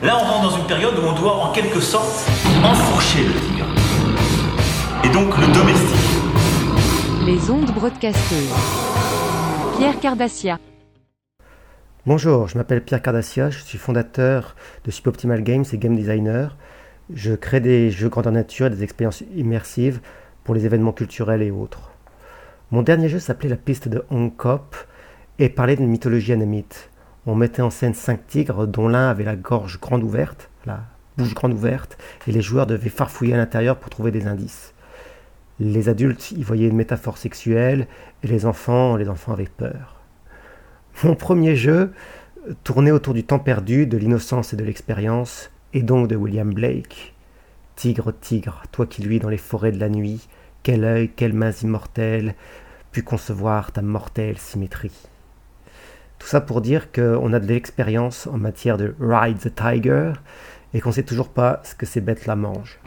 Là, on rentre dans une période où on doit en quelque sorte enfourcher le tigre. Et donc le domestiquer. Les ondes broadcasteuses. Pierre Cardassia. Bonjour, je m'appelle Pierre Cardassia, je suis fondateur de Suboptimal Games et game designer. Je crée des jeux grandeur nature et des expériences immersives pour les événements culturels et autres. Mon dernier jeu s'appelait La piste de Hong Kop et parlait d'une mythologie anamite. On mettait en scène cinq tigres dont l'un avait la gorge grande ouverte, la bouche grande ouverte, et les joueurs devaient farfouiller à l'intérieur pour trouver des indices. Les adultes y voyaient une métaphore sexuelle et les enfants, les enfants avaient peur. Mon premier jeu tournait autour du temps perdu, de l'innocence et de l'expérience, et donc de William Blake. Tigre, tigre, toi qui luis dans les forêts de la nuit, quel œil, quelles mains immortelles pu concevoir ta mortelle symétrie. Tout ça pour dire qu'on a de l'expérience en matière de Ride the Tiger et qu'on sait toujours pas ce que ces bêtes-là mangent.